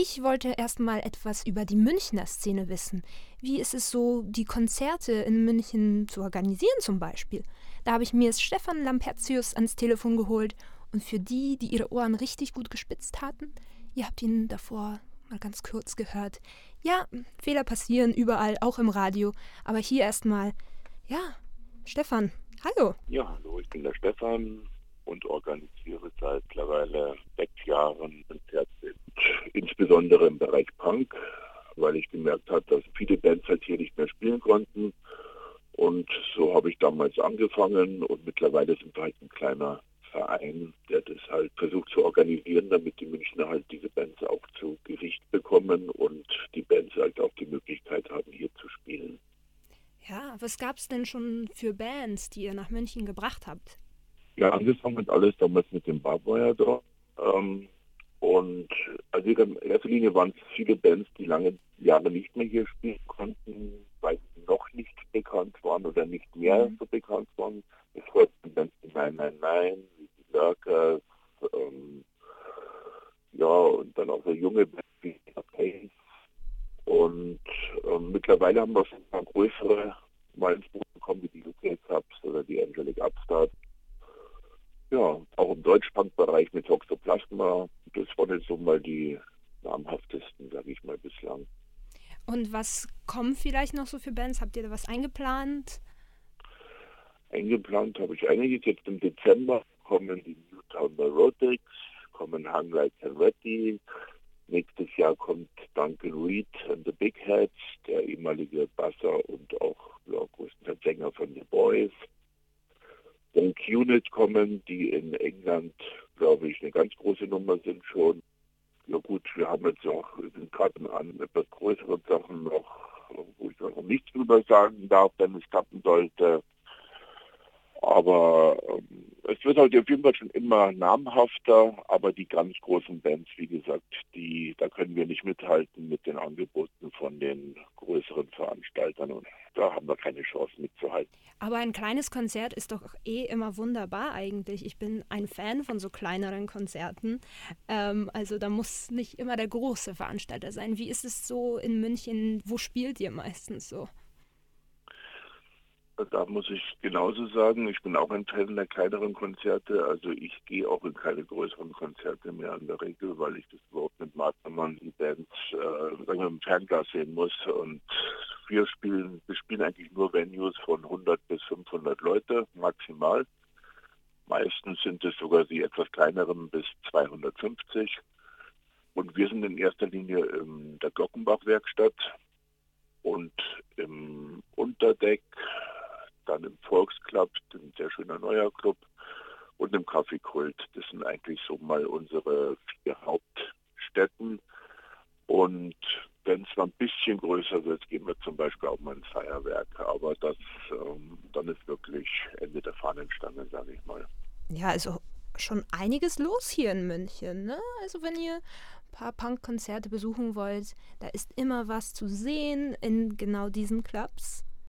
Ich wollte erst mal etwas über die Münchner Szene wissen. Wie ist es so, die Konzerte in München zu organisieren zum Beispiel? Da habe ich mir Stefan Lampertius ans Telefon geholt und für die, die ihre Ohren richtig gut gespitzt hatten, ihr habt ihn davor mal ganz kurz gehört. Ja, Fehler passieren überall, auch im Radio, aber hier erstmal. Ja, Stefan, hallo. Ja, hallo, ich bin der Stefan und organisiere seit mittlerweile sechs Jahren Konzerte, insbesondere im Bereich Punk, weil ich gemerkt habe, dass viele Bands halt hier nicht mehr spielen konnten. Und so habe ich damals angefangen und mittlerweile sind wir halt ein kleiner Verein, der das halt versucht zu organisieren, damit die Münchner halt diese Bands auch zu Gericht bekommen und die Bands halt auch die Möglichkeit haben, hier zu spielen. Ja, was gab es denn schon für Bands, die ihr nach München gebracht habt? Ja, angefangen hat alles damals mit dem Barbwire da. Ähm, und also in erster Linie waren es viele Bands, die lange Jahre nicht mehr hier spielen konnten, weil sie noch nicht bekannt waren oder nicht mehr mhm. so bekannt waren. Es folgten Bands wie Nein, Nein, Nein, wie die Lurkers, ähm, ja, und dann auch so junge Bands wie Pace. Und ähm, mittlerweile haben wir schon ein paar größere mal ins Buch bekommen, wie die UK Cups oder die Angelic Upstart Deutschpunk-Bereich mit Toxoplasma. Das waren jetzt so mal die namhaftesten, sage ich mal, bislang. Und was kommen vielleicht noch so für Bands? Habt ihr da was eingeplant? Eingeplant habe ich einiges. Jetzt im Dezember kommen die Newtown Neurotics, kommen Hanglight Ready. Nächstes Jahr kommt Duncan Reed and the Big Heads, der ehemalige Basser und auch ja, größtenteils Sänger von The Boys. Dann Unit kommen, die in England, glaube ich, eine ganz große Nummer sind schon. Ja gut, wir haben jetzt auch, sind gerade an etwas größeren Sachen noch, wo ich noch nichts drüber sagen darf, wenn es klappen sollte. Aber ähm, es wird halt auf jeden Fall schon immer namhafter, aber die ganz großen Bands, wie gesagt, die, da können wir nicht mithalten mit den Angeboten von den größeren Veranstaltern und da haben wir keine Chance mitzuhalten. Aber ein kleines Konzert ist doch eh immer wunderbar eigentlich. Ich bin ein Fan von so kleineren Konzerten. Ähm, also da muss nicht immer der große Veranstalter sein. Wie ist es so in München? Wo spielt ihr meistens so? Da muss ich genauso sagen, ich bin auch ein Fan der kleineren Konzerte. Also ich gehe auch in keine größeren Konzerte mehr in der Regel, weil ich das überhaupt nicht mag, wenn man die äh, im Fernglas sehen muss. Und wir spielen, wir spielen eigentlich nur Venues von 100 bis 500 Leute maximal. Meistens sind es sogar die etwas kleineren bis 250. Und wir sind in erster Linie in der Glockenbach-Werkstatt und im Unterdeck dann im Volksclub, ein sehr schöner neuer Club, und im Kaffeekult. Das sind eigentlich so mal unsere vier Hauptstätten. Und wenn es mal ein bisschen größer wird, gehen wir zum Beispiel auch mal ins Feuerwerk. Aber das ähm, dann ist wirklich Ende der Fahnenstange, sage ich mal. Ja, also schon einiges los hier in München. Ne? Also wenn ihr ein paar Punk-Konzerte besuchen wollt, da ist immer was zu sehen in genau diesen Clubs.